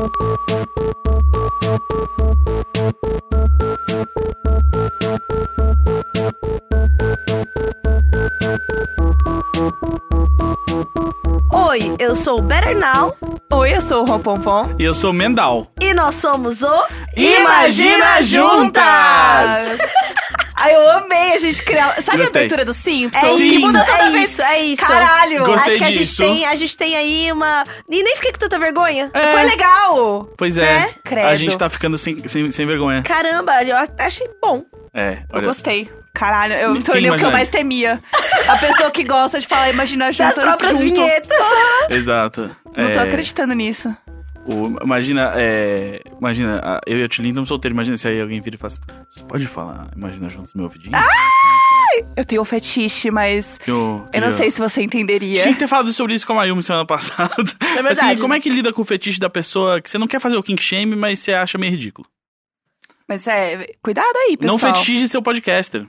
Oi, eu sou o Better Now Oi, eu sou o Rompompom. E eu sou o Mendal. e nós somos o Imagina Juntas! Ai, eu amei a gente criar. Sabe Gostei. a abertura do Simpsons? É Sim. Que muda toda é vez. isso, é isso. Caralho! Gostei Acho que a gente, disso. tem, a gente tem aí uma. E nem fiquei com tanta vergonha. É, Foi legal! Pois é. Né? Credo. A gente tá ficando sem, sem, sem vergonha. Caramba, eu achei bom. É, Eu olha. gostei. Caralho, eu me tornei o que eu mais temia. A pessoa que gosta de falar Imagina Juntas próprias junto. vinhetas. Exato. Não tô É, acreditando nisso. O- imagina, é, imagina, eu e a Tilly estamos solteiros. Imagina se aí alguém vira e fala assim, Você pode falar, imagina juntos meu ouvidinho? Eu tenho um fetiche, mas eu, eu não queria- sei se você entenderia. Tinha que ter falado sobre isso com a Mayumi semana passada. É verdade. Assim, como é que lida com o fetiche da pessoa que você não quer fazer o kink shame, mas você acha meio ridículo? Mas é, cuidado aí, pessoal. Não fetiche seu podcaster.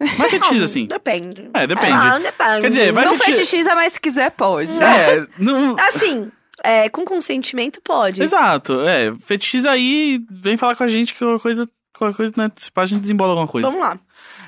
Mas fetiche assim. Depende. É, depende. Ah, depende. Quer dizer, vai Não fetiche- fetichiza, mas se quiser, pode. É, não... Assim, é, com consentimento pode. Exato, é. Fetichiza aí, vem falar com a gente que qualquer coisa, qualquer coisa, né? Se pá, a gente desembola alguma coisa. Vamos lá.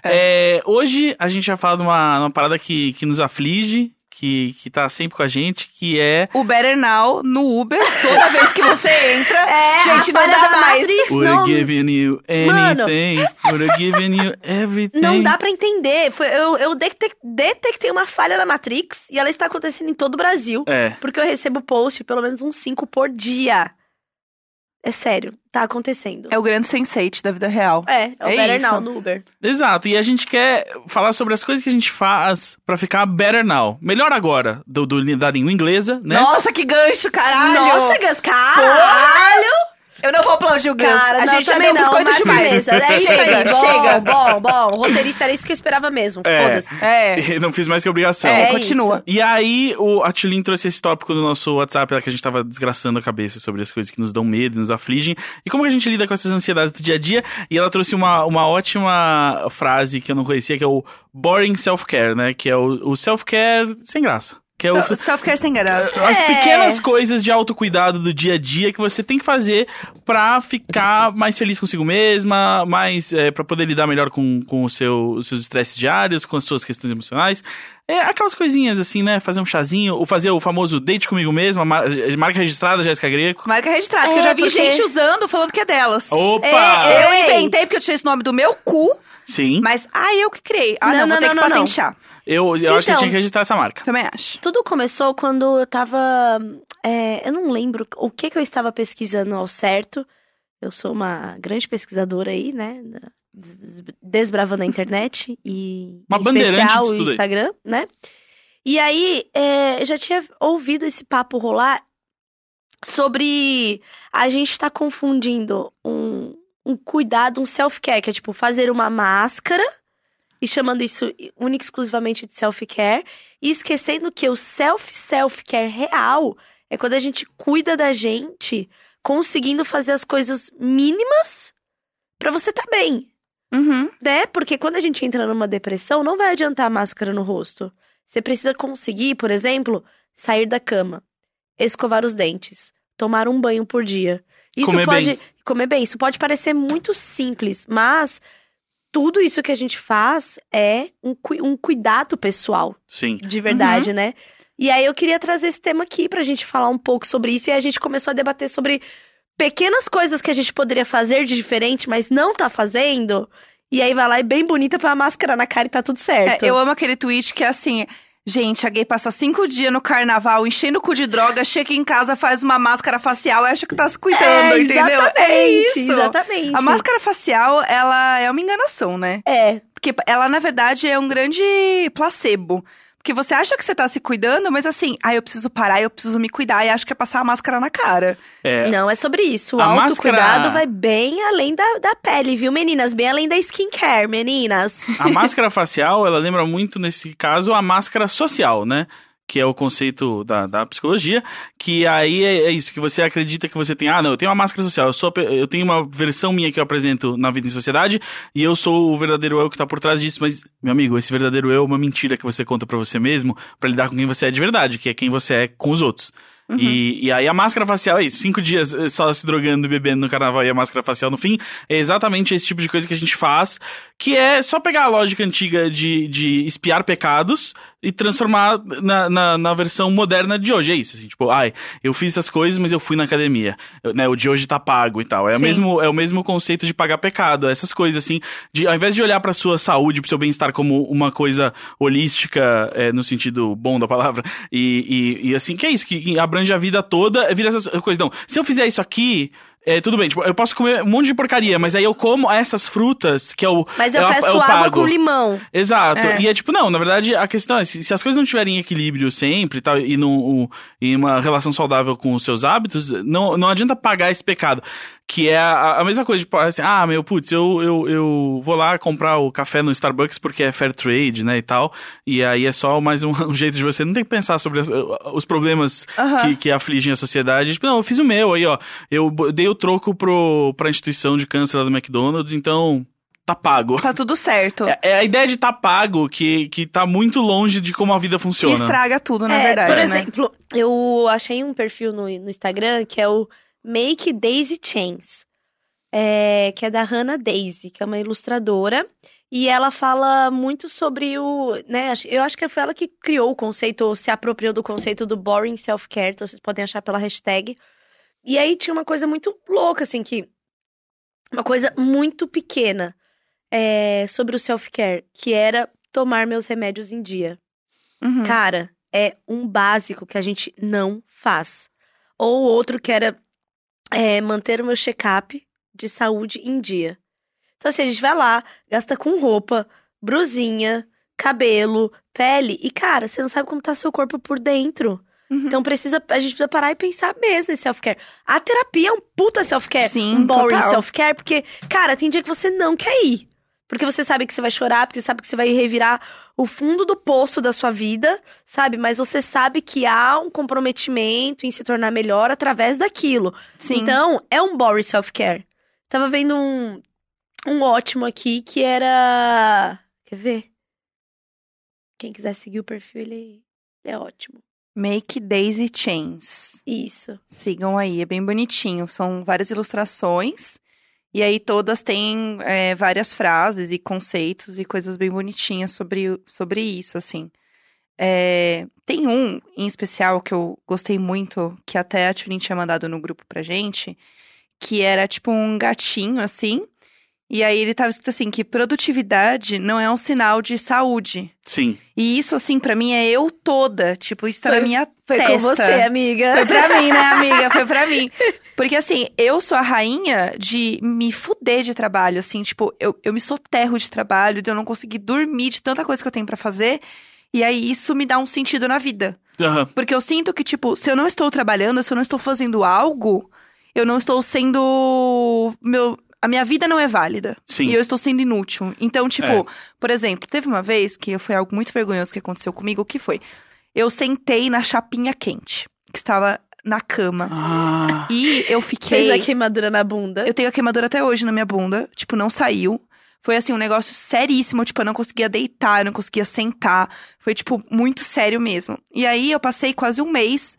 É, hoje a gente vai falar de uma, uma parada que, que nos aflige, que, que tá sempre com a gente, que é O Better Now no Uber, toda vez que você entra. É, gente, a não dá da mais. Matrix Would não, given you Mano. anything, would have given you everything. não dá pra entender. Foi, eu eu detec- detectei uma falha na Matrix e ela está acontecendo em todo o Brasil. É, Porque eu recebo post pelo menos uns 5 por dia. É sério, tá acontecendo. É o grande sense da vida real. É, é o É Better isso. Now no Uber. exato. E a gente quer falar sobre as coisas que a gente faz pra ficar better now. Melhor agora, do, do, da língua inglesa, né? Nossa, que gancho, caralho! Nossa, Gus, caralho! Eu não vou aplaudir o Gus. Cara, a não, gente já também deu não, biscoito demais. beleza, é isso chega, aí, bom, chega. bom, bom. Roteirista era isso que eu esperava mesmo, É. foda-se. É, Não fiz mais que obrigação. é, É continua. E aí, o, a Tilin trouxe esse tópico no nosso WhatsApp, lá que a gente tava desgraçando a cabeça sobre as coisas que nos dão medo, nos afligem, e como que a gente lida com essas ansiedades do dia a dia. E ela trouxe uma, uma ótima frase que eu não conhecia, que é o boring self-care, né? Que é o, o self-care sem graça. Que é o, Se- Self-care sem graça. as É. pequenas coisas de autocuidado do dia a dia que você tem que fazer pra ficar mais feliz consigo mesma, mais é, para poder lidar melhor com, com o seu, os seus estresses diários, com as suas questões emocionais. É aquelas coisinhas assim, né? Fazer um chazinho, ou fazer o famoso date comigo mesma, mar- marca registrada, Jéssica Greco. Marca registrada, É, que eu já vi porque- gente usando, falando que é delas. Opa! É, Eu Ei. inventei porque eu tirei esse nome do meu cu, Sim, mas ah, eu que criei. Ah, Não, não, não, vou ter não, que não, não. patentear. eu, eu acho que eu Então. tinha que registrar essa marca. Também acho. Tudo começou quando eu tava. é, eu não lembro o que, que eu estava pesquisando ao certo. Eu sou uma grande pesquisadora aí, né? Desbravando a internet e Uma em bandeirante especial disso o tudo aí. Instagram, né? E aí, é, eu já tinha ouvido esse papo rolar sobre a gente tá confundindo um, um cuidado, um self-care, que é tipo fazer uma máscara e chamando isso única e exclusivamente de self-care, e esquecendo que o self-self-care real é quando a gente cuida da gente, conseguindo fazer as coisas mínimas pra você tá bem, Uhum. né? Porque quando a gente entra numa depressão, não vai adiantar a máscara no rosto. Você precisa conseguir, por exemplo, sair da cama, escovar os dentes, tomar um banho por dia. Isso Comer pode bem. comer bem. Isso pode parecer muito simples, mas tudo isso que a gente faz é um, um cuidado pessoal, Sim. de verdade, né? E aí eu queria trazer esse tema aqui pra gente falar um pouco sobre isso e a gente começou a debater sobre pequenas coisas que a gente poderia fazer de diferente, mas não tá fazendo. E aí vai lá e bem bonita põe a máscara na cara e tá tudo certo. É, eu amo aquele tweet que é assim. Gente, a gay passa cinco dias no carnaval enchendo o cu de droga, chega em casa, faz uma máscara facial e acha que tá se cuidando, é, entendeu? É isso. exatamente. A máscara facial, ela é uma enganação, né? É, Porque ela, na verdade, é um grande placebo. Porque você acha que você tá se cuidando, mas assim, ah, eu preciso parar, eu preciso me cuidar, e acho que é passar a máscara na cara. É, não, é sobre isso. O A autocuidado máscara- vai bem além da, da pele, viu, meninas? Bem além da skincare, meninas. A máscara facial, ela lembra muito, nesse caso, a máscara social, né? Que é o conceito da, da psicologia, que aí é, é isso, que você acredita que você tem, ah, não, eu tenho uma máscara social, eu, sou, eu tenho uma versão minha que eu apresento na vida em sociedade, e eu sou o verdadeiro eu que tá por trás disso, mas, meu amigo, esse verdadeiro eu é uma mentira que você conta pra você mesmo, pra lidar com quem você é de verdade, que é quem você é com os outros. Uhum. E, e aí a máscara facial é isso, cinco dias eh, só se drogando e bebendo no carnaval e a máscara facial no fim, é exatamente esse tipo de coisa que a gente faz, que é só pegar a lógica antiga de, de espiar pecados e transformar na, na, na versão moderna de hoje. É isso, assim, tipo, ai, eu fiz essas coisas, mas eu fui na academia. Eu, né, o de hoje tá pago e tal. É, o mesmo, é o mesmo conceito de pagar pecado. Essas coisas, assim, de ao invés de olhar pra sua saúde, pro seu bem-estar como uma coisa holística, é, no sentido bom da palavra, e, e, e assim, que é isso, que, que abrange a vida toda, vira essas coisas. Não, se eu fizer isso aqui. É, tudo bem, tipo, eu posso comer um monte de porcaria, mas aí eu como essas frutas, que é o. Mas eu o- peço o água com limão. Exato. É. E é tipo, não, na verdade, a questão é, se, se as coisas não estiverem em equilíbrio sempre e tal, e num, o- em uma relação saudável com os seus hábitos, não, não adianta pagar esse pecado. Que é a, a mesma coisa, tipo, assim, ah, meu, putz, eu, eu, eu vou lá comprar o café no Starbucks porque é fair trade, né, e tal. E aí é só mais um, um jeito de você não tem que pensar sobre as- os problemas Aham. que, que afligem a sociedade. Tipo, não, eu fiz o meu aí, ó. Eu dei o troco pro, pra instituição de câncer lá do McDonald's, então tá pago. Tá tudo certo. É, é a ideia de estar pago que, que tá muito longe de como a vida que funciona. estraga tudo, na É, verdade, Por né? exemplo, eu achei um perfil no, no Instagram que é o Make Daisy Chains. é, que é da Hannah Daisy, que é uma ilustradora. E ela fala muito sobre o. Né, eu acho que foi ela que criou o conceito, ou se apropriou do conceito do boring self-care. Então vocês podem achar pela hashtag. E aí tinha uma coisa muito louca, assim, que. Uma coisa muito pequena é, sobre o self-care, que era tomar meus remédios em dia. Uhum. Cara, é um básico que a gente não faz. Ou outro que era é, manter o meu check-up de saúde em dia. Então, assim, a gente vai lá, gasta com roupa, brusinha, cabelo, pele. E, cara, você não sabe como tá seu corpo por dentro. Uhum. Então, precisa, a gente precisa parar e pensar mesmo em self-care. A terapia é um puta self-care. Sim, um boring self-care, porque, cara, tem dia que você não quer ir. Porque você sabe que você vai chorar, porque você sabe que você vai revirar o fundo do poço da sua vida, sabe? Mas você sabe que há um comprometimento em se tornar melhor através daquilo. Sim. Então, é um boring self-care. Tava vendo um, um ótimo aqui que era. Quer ver? Quem quiser seguir o perfil, ele, ele é ótimo. Make Daisy Chains. Isso. Sigam aí, é bem bonitinho. São várias ilustrações. E aí todas têm é, várias frases e conceitos e coisas bem bonitinhas sobre, sobre isso, assim. É, tem um em especial que eu gostei muito, que até a Tulin tinha mandado no grupo pra gente, que era tipo um gatinho, assim. E aí ele tava escrito assim, que produtividade não é um sinal de saúde. Sim. E isso, assim, pra mim é eu toda. Tipo, isso tá Foi- na minha Foi testa. com você, amiga. Foi pra mim, né, amiga? Foi pra mim. Porque, assim, eu sou a rainha de me fuder de trabalho, assim, tipo, eu, eu me soterro de trabalho, de eu não conseguir dormir de tanta coisa que eu tenho pra fazer. E aí, isso me dá um sentido na vida. Aham. Porque eu sinto que, tipo, se eu não estou trabalhando, se eu não estou fazendo algo, eu não estou sendo. Meu. A minha vida não é válida. Sim. E eu estou sendo inútil. Então, tipo, É. por exemplo, teve uma vez que foi algo muito vergonhoso que aconteceu comigo, o que foi? Eu sentei na chapinha quente, que estava na cama. Ah, E eu fiquei. Fez a queimadura na bunda. Eu tenho a queimadura até hoje na minha bunda. Tipo, não saiu. Foi assim, um negócio seríssimo. Tipo, eu não conseguia deitar, eu não conseguia sentar. Foi, tipo, muito sério mesmo. E aí eu passei quase um mês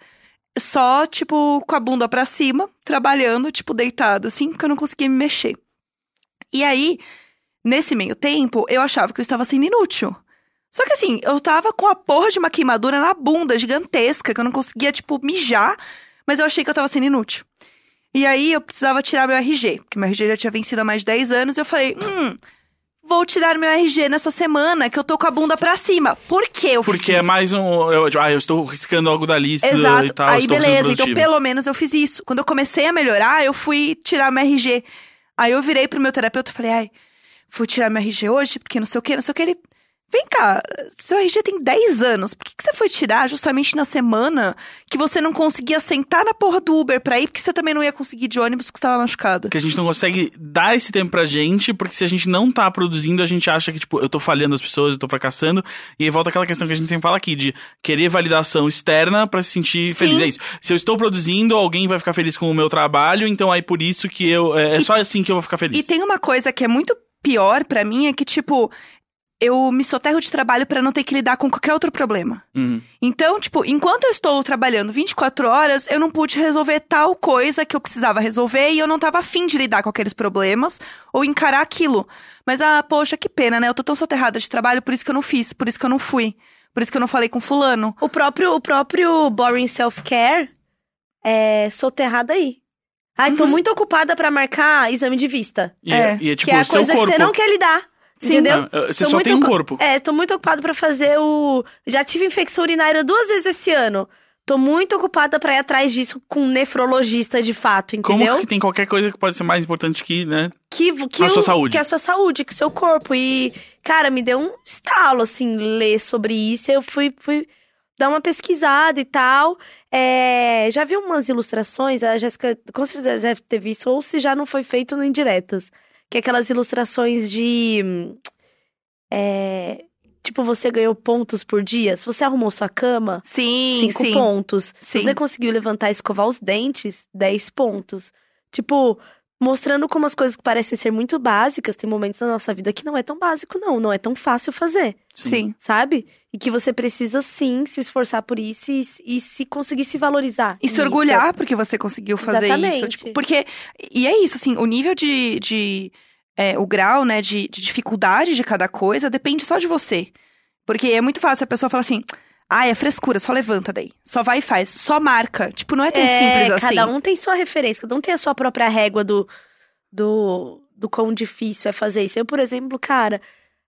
só, tipo, com a bunda pra cima, trabalhando, tipo, deitada, assim, porque eu não conseguia me mexer. E aí, nesse meio tempo, eu achava que eu estava sendo inútil. Só que assim, eu tava com a porra de uma queimadura na bunda gigantesca, que eu não conseguia, tipo, mijar, mas eu achei que eu tava sendo inútil. E aí eu precisava tirar meu RG, porque meu RG já tinha vencido há mais de 10 anos, e eu falei, hum, vou tirar meu RG nessa semana que eu tô com a bunda pra cima. Por que eu fiz porque é mais um. Eu, tipo, ah, eu estou riscando algo da lista e Exato. tal. Aí beleza, então pelo menos eu fiz isso. Quando eu comecei a melhorar, eu fui tirar meu RG. Aí eu virei pro meu terapeuta e falei, ai, fui tirar meu RG hoje, porque não sei o que, não sei o que. Ele, vem cá, seu RG tem 10 anos, por que, que você foi tirar justamente na semana que você não conseguia sentar na porra do Uber pra ir, porque você também não ia conseguir ir de ônibus porque você tava machucada? Que a gente não consegue dar esse tempo pra gente, porque se a gente não tá produzindo, a gente acha que, tipo, eu tô falhando as pessoas, eu tô fracassando. E aí volta aquela questão que a gente sempre fala aqui, de querer validação externa pra se sentir Sim. feliz. É isso. Se eu estou produzindo, alguém vai ficar feliz com o meu trabalho, então aí por isso que eu. É, é E- só assim que eu vou ficar feliz. E tem uma coisa que é muito pior pra mim, é que, tipo, eu me soterro de trabalho pra não ter que lidar com qualquer outro problema. Uhum. Então, tipo, enquanto eu estou trabalhando 24 horas, eu não pude resolver tal coisa que eu precisava resolver e eu não tava afim de lidar com aqueles problemas ou encarar aquilo. Mas, ah, poxa, que pena, né? Eu tô tão soterrada de trabalho, por isso que eu não fiz, por isso que eu não fui. Por isso que eu não falei com fulano. O próprio, o próprio Boring Self-Care é soterrado aí. Ai, tô Uhum. muito ocupada pra marcar exame de vista. E é, É. e é tipo, que é a coisa corpo. que você não quer lidar. Sim. Entendeu? Ah, Você Tô só muito tem um corpo. É, tô muito ocupado pra fazer o. Já tive infecção urinária duas vezes esse ano. Tô muito ocupada pra ir atrás disso com um nefrologista de fato, entendeu? Como que tem qualquer coisa que pode ser mais importante que, né? que, que A sua saúde. Que a sua saúde, que o seu corpo. E, cara, me deu um estalo, assim, ler sobre isso. Eu fui, fui dar uma pesquisada e tal. É, já vi umas ilustrações, a Jéssica com certeza deve ter visto, ou se já não foi feito nem diretas. Que é aquelas ilustrações de. é, tipo, você ganhou pontos por dia. Se você arrumou sua cama, Sim, cinco sim. pontos. Se você conseguiu levantar e escovar os dentes, 10 pontos. Tipo, mostrando como as coisas que parecem ser muito básicas, tem momentos na nossa vida que não é tão básico, não. Não é tão fácil fazer, Sim. sabe? E que você precisa sim se esforçar por isso e, e se conseguir se valorizar. E se nisso. orgulhar porque você conseguiu fazer isso. Exatamente. Tipo, porque. E é isso, assim, o nível de. de é, o grau, né, de, de dificuldade de cada coisa depende só de você. Porque é muito fácil a pessoa falar assim. Ah, é frescura, só levanta daí. Só vai e faz. Só marca. Tipo, não é tão É, simples assim. cada um tem sua referência, cada um tem a sua própria régua do, do, do quão difícil é fazer isso. Eu, por exemplo, cara,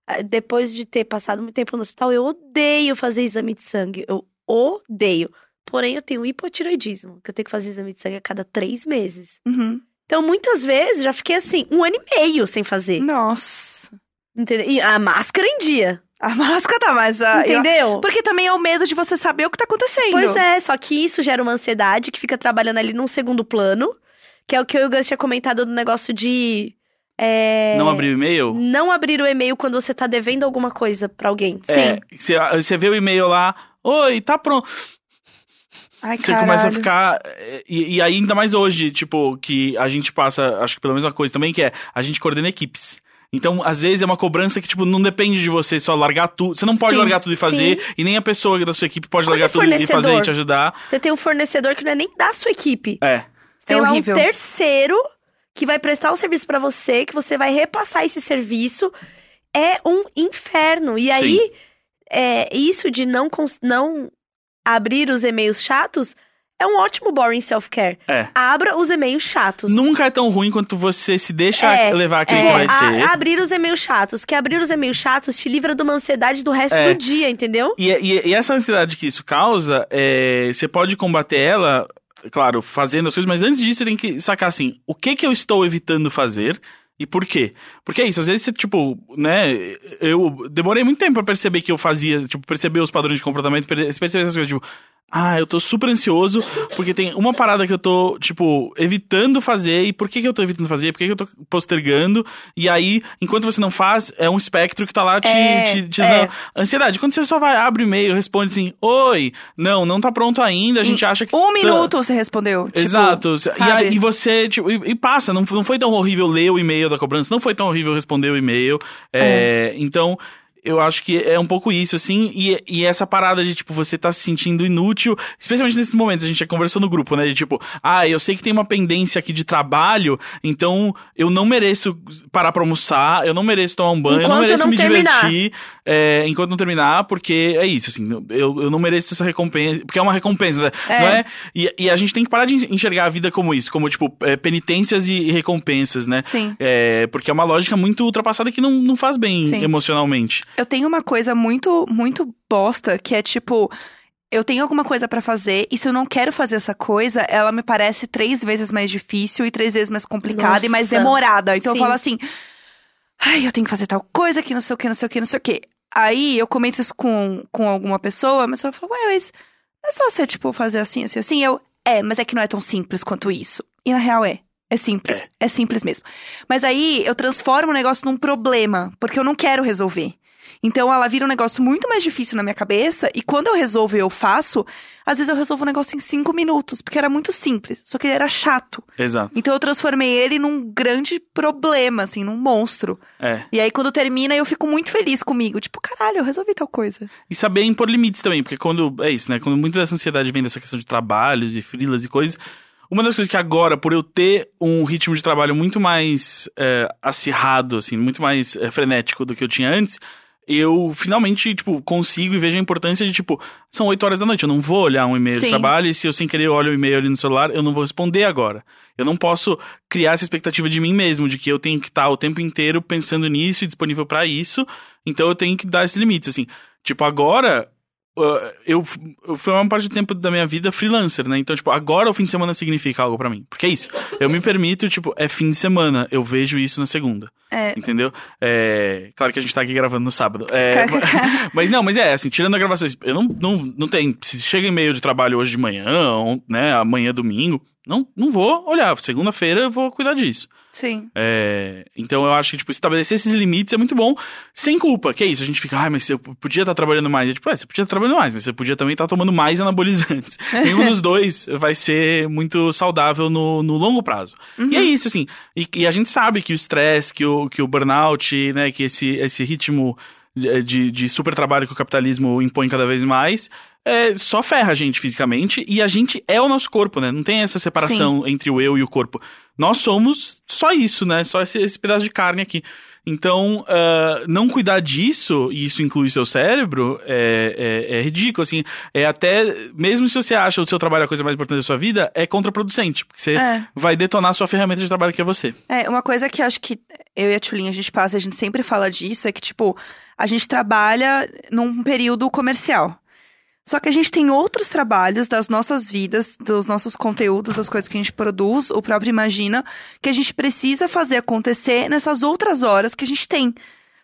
ah, depois de ter passado muito tempo no hospital, eu odeio fazer exame de sangue. Eu odeio. Porém, eu tenho hipotiroidismo, que eu tenho que fazer exame de sangue a cada três meses. Uhum. Então, muitas vezes, já fiquei assim, um ano e meio sem fazer. Nossa. Entendeu? E a máscara em dia. A máscara tá mais. a- eu- entendeu? Porque também é o medo de você saber o que tá acontecendo. Pois é, só que isso gera uma ansiedade que fica trabalhando ali num segundo plano, que é o que eu e o Gus tinha comentado do negócio de. é, Não abrir o e-mail? Não abrir o e-mail quando você tá devendo alguma coisa pra alguém. É, você, você vê o e-mail lá, oi, tá pronto. Ai, Você caralho. começa a ficar. E, e ainda mais hoje, tipo, que a gente passa, acho que pela mesma coisa também, que é a gente coordena equipes. Então, às vezes é uma cobrança que, tipo, não depende de você só largar tudo. Você não pode Sim, largar tudo e fazer, e nem a pessoa da sua equipe pode Quando largar é tudo e fazer e te ajudar. Você tem um fornecedor que não é nem da sua equipe. É. Você tem É lá horrível. um terceiro que vai prestar um serviço pra você, que você vai repassar esse serviço. É um inferno. E aí, é, isso de não, não abrir os e-mails chatos é um ótimo boring self-care. É. Abra os e-mails chatos. Nunca é tão ruim quanto você se deixa É, levar aquele É, que vai a- ser. abrir os e-mails chatos. Que abrir os e-mails chatos te livra de uma ansiedade do resto É. do dia, entendeu? E, e- e essa ansiedade que isso causa, é, você pode combater ela, claro, fazendo as coisas, mas antes disso você tem que sacar assim, o que que eu estou evitando fazer e por quê? Porque é isso, às vezes você, tipo, né, eu demorei muito tempo pra perceber que eu fazia, tipo, perceber os padrões de comportamento, per- perceber essas coisas, tipo, ah, eu tô super ansioso porque tem uma parada que eu tô, tipo, evitando fazer. E por que que eu tô evitando fazer? Por que que eu tô postergando? E aí, enquanto você não faz, é um espectro que tá lá te, É, te, te é. dando ansiedade. Quando você só vai, abre o e-mail, responde assim, oi, não, não tá pronto ainda, a gente acha que... Um tá- minuto você respondeu. tipo, Exato. E, sabe? aí, e você, tipo, e, e passa, não, não foi tão horrível ler o e-mail da cobrança, não foi tão horrível responder o e-mail. É, Então, eu acho que é um pouco isso, assim, e, e essa parada de, tipo, você tá se sentindo inútil, especialmente nesses momentos, a gente já conversou no grupo, né, de tipo, ah, eu sei que tem uma pendência aqui de trabalho, então eu não mereço parar pra almoçar, eu não mereço tomar um banho, eu não Enquanto mereço não me terminar. divertir, é, enquanto não terminar, porque é isso, assim, eu, eu não mereço essa recompensa, porque é uma recompensa, né? É. não é? E, e a gente tem que parar de enxergar a vida como isso, como, tipo, é, penitências e recompensas, né? Sim. É, porque é uma lógica muito ultrapassada que não, não faz bem Sim. emocionalmente. Eu tenho uma coisa muito, muito bosta, que é tipo. Eu tenho alguma coisa pra fazer, e se eu não quero fazer essa coisa, ela me parece três vezes mais difícil e três vezes mais complicada e mais Nossa. demorada. Então Sim. eu falo assim. Ai, eu tenho que fazer tal coisa que não sei o que, não sei o que, não sei o que. Aí eu comento isso com, com alguma pessoa, a pessoa fala, ué, mas não é só você, tipo, fazer assim, assim, assim. Eu, é, mas é que não é tão simples quanto isso. E na real é. É simples. É, simples mesmo. Mas aí eu transformo o negócio num problema, porque eu não quero resolver. Então ela vira um negócio muito mais difícil na minha cabeça. E quando eu resolvo e eu faço, às vezes eu resolvo um negócio em cinco minutos, porque era muito simples, só que ele era chato. Exato. Então eu transformei ele num grande problema, assim, num monstro. É. E aí quando termina, eu fico muito feliz comigo. Tipo, caralho, eu resolvi tal coisa. E saber impor limites também, porque quando. É isso, né? Quando muita dessa ansiedade vem dessa questão de trabalhos e frilas e coisas. Uma das coisas que agora, por eu ter um ritmo de trabalho muito mais é, acirrado, assim, muito mais é, frenético do que eu tinha antes, eu finalmente, tipo, consigo e vejo a importância de, tipo, são 8 horas da noite, eu não vou olhar um e-mail Sim. de trabalho e se eu sem querer olho o e-mail ali no celular, eu não vou responder agora. Eu não posso criar essa expectativa de mim mesmo, de que eu tenho que estar o tempo inteiro pensando nisso e disponível pra isso, então eu tenho que dar esses limites, assim. Tipo, agora, eu, eu fui uma parte do tempo da minha vida freelancer, né? Então, tipo, agora o fim de semana significa algo pra mim. Porque é isso. Eu me permito, tipo, é fim de semana, eu vejo isso na segunda. É. Entendeu? É, claro que a gente tá aqui gravando no sábado. É, ma- mas não, mas é, assim, tirando a gravação, eu não, não, não tem. Se chega e-mail de trabalho hoje de manhã, né, amanhã domingo, não, não vou olhar. Segunda-feira eu vou cuidar disso. Sim. É, então eu acho que, tipo, estabelecer esses limites é muito bom, sem culpa, que é isso, a gente fica, ai, mas eu podia estar trabalhando mais. É tipo, é, você podia estar trabalhando mais, mas você podia também estar tomando mais anabolizantes. Nenhum dos dois vai ser muito saudável no, no longo prazo. E é isso, assim, e, e a gente sabe que o estresse, que o, que o burnout, né, que esse, esse ritmo de, de, de super trabalho que o capitalismo impõe cada vez mais, é, só ferra a gente fisicamente e a gente é o nosso corpo, né? Não tem essa separação entre o eu e o corpo. Nós somos só isso, né? Só esse, esse pedaço de carne aqui. Então, ah, não cuidar disso, e isso inclui seu cérebro, é, é, é ridículo, assim. É até, mesmo se você acha o seu trabalho a coisa mais importante da sua vida, é contraproducente, porque você É. vai detonar sua ferramenta de trabalho que é você. É, uma coisa que acho que eu e a Tchulinha a gente passa, a gente sempre fala disso, é que, tipo, a gente trabalha num período comercial. Só que a gente tem outros trabalhos das nossas vidas, dos nossos conteúdos, das coisas que a gente produz, o próprio Imagina, que a gente precisa fazer acontecer nessas outras horas que a gente tem.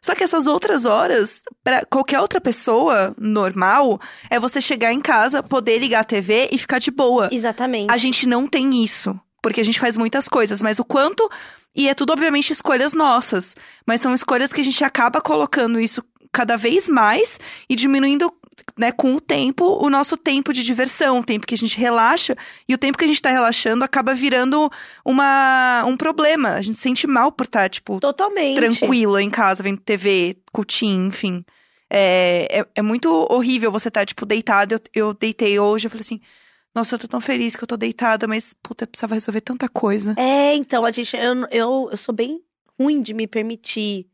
Só que essas outras horas, pra qualquer outra pessoa normal, é você chegar em casa, poder ligar a TV e ficar de boa. Exatamente. A gente não tem isso, porque a gente faz muitas coisas, mas o quanto. E é tudo, obviamente, escolhas nossas. Mas são escolhas que a gente acaba colocando isso cada vez mais e diminuindo, né, com o tempo, o nosso tempo de diversão, o tempo que a gente relaxa. E o tempo que a gente tá relaxando acaba virando uma, um problema. A gente se sente mal por estar, tipo, Totalmente. tranquila em casa, vendo TV, cutinho, enfim. É, é, é muito horrível você estar, tipo, deitada. Eu, eu deitei hoje, eu falei assim, nossa, eu tô tão feliz que eu tô deitada, mas, puta, eu precisava resolver tanta coisa. É, então, a gente. Eu, eu, eu sou bem ruim de me permitir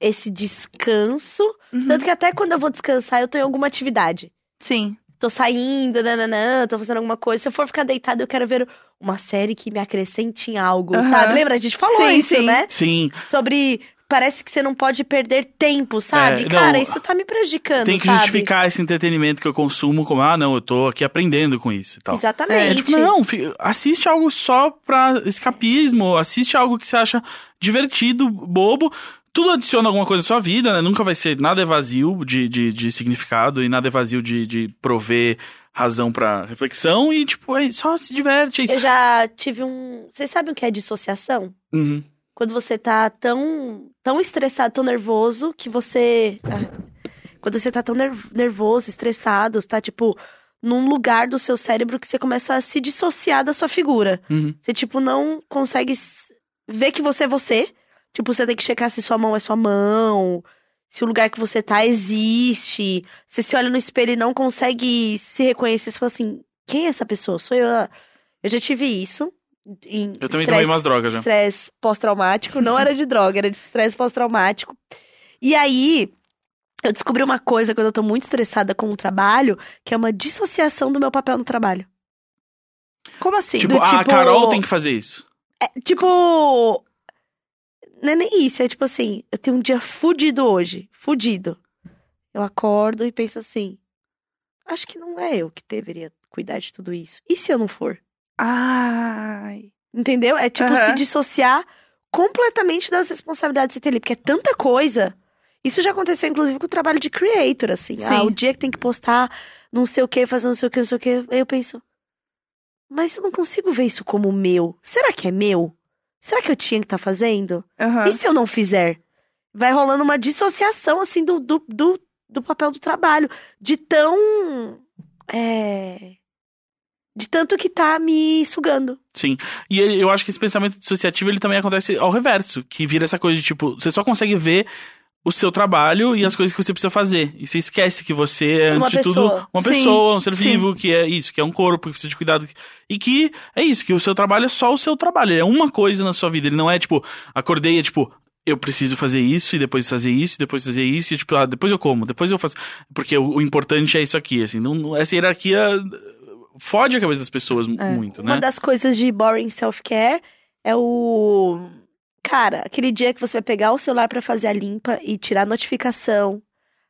esse descanso. Uhum. Tanto que até quando eu vou descansar, eu tô em alguma atividade. Sim. Tô saindo, nananã, tô fazendo alguma coisa. Se eu for ficar deitada, eu quero ver uma série que me acrescente em algo, Aham. sabe? Lembra? A gente falou Sim, isso, sim. né? Sim, Sobre. Parece que você não pode perder tempo, sabe? É, Cara, não, isso tá me prejudicando, tem que sabe? justificar esse entretenimento que eu consumo como, ah, não, eu tô aqui aprendendo com isso e tal. Exatamente. É, tipo, não, assiste algo só pra escapismo, assiste algo que você acha divertido, bobo. Tudo adiciona alguma coisa à sua vida, né? Nunca vai ser nada é vazio de, de, de significado e nada é vazio de, de prover razão pra reflexão e, tipo, é, só se diverte. É. Eu já tive um. Vocês sabem o que é dissociação? Uhum. Quando você tá tão, tão estressado, tão nervoso, que você. ah, Quando você tá tão ner- nervoso, estressado, tá tipo num lugar do seu cérebro que você começa a se dissociar da sua figura. Uhum. Você, tipo, não consegue ver que você é você. Tipo, você tem que checar se sua mão é sua mão, se o lugar que você tá existe. Você se olha no espelho e não consegue se reconhecer. Você fala assim: quem é essa pessoa? Sou eu. Eu já tive isso. em Eu também estresse- tomei umas drogas já. Estresse pós-traumático. Não era de droga, era de estresse pós-traumático. E aí, eu descobri uma coisa quando eu tô muito estressada com o trabalho, que é uma dissociação do meu papel no trabalho. Como assim? Tipo, do ah, a tipo- Carol tem que fazer isso. É, tipo. Não é nem isso, é tipo assim, eu tenho um dia fudido hoje. Fudido. Eu acordo e penso assim. Acho que não é eu que deveria cuidar de tudo isso. E se eu não for? Ai. Entendeu? É tipo Aham. se dissociar completamente das responsabilidades que você tem ali, porque é tanta coisa. Isso já aconteceu, inclusive, com o trabalho de creator, assim. Ah, Sim. o dia que tem que postar não sei o que, fazer não sei o que, não sei o que. Aí eu penso, mas eu não consigo ver isso como meu. Será que é meu? Será que eu tinha que estar fazendo? Aham. E se eu não fizer? vai rolando uma dissociação, assim, do, do, do, do papel do trabalho. De tão. É, de tanto que tá me sugando. Sim. E eu acho que esse pensamento dissociativo ele também acontece ao reverso, que vira essa coisa de tipo, você só consegue ver o seu trabalho e as coisas que você precisa fazer. E você esquece que você é, Uma antes de tudo, pessoa. uma Sim, pessoa, um ser sim. vivo, que é isso, que é um corpo, que precisa de cuidado. E que é isso, que o seu trabalho é só o seu trabalho. Ele é uma coisa na sua vida. Ele não é tipo, acordei, é tipo. Eu preciso fazer isso, e depois fazer isso, e depois fazer isso, e tipo, ah, depois eu como, depois eu faço. Porque o, o importante é isso aqui, assim. Não, não- essa hierarquia fode a cabeça das pessoas É. muito, Uma né? das coisas de boring self-care é o. Cara, aquele dia que você vai pegar o celular pra fazer a limpa e tirar notificação,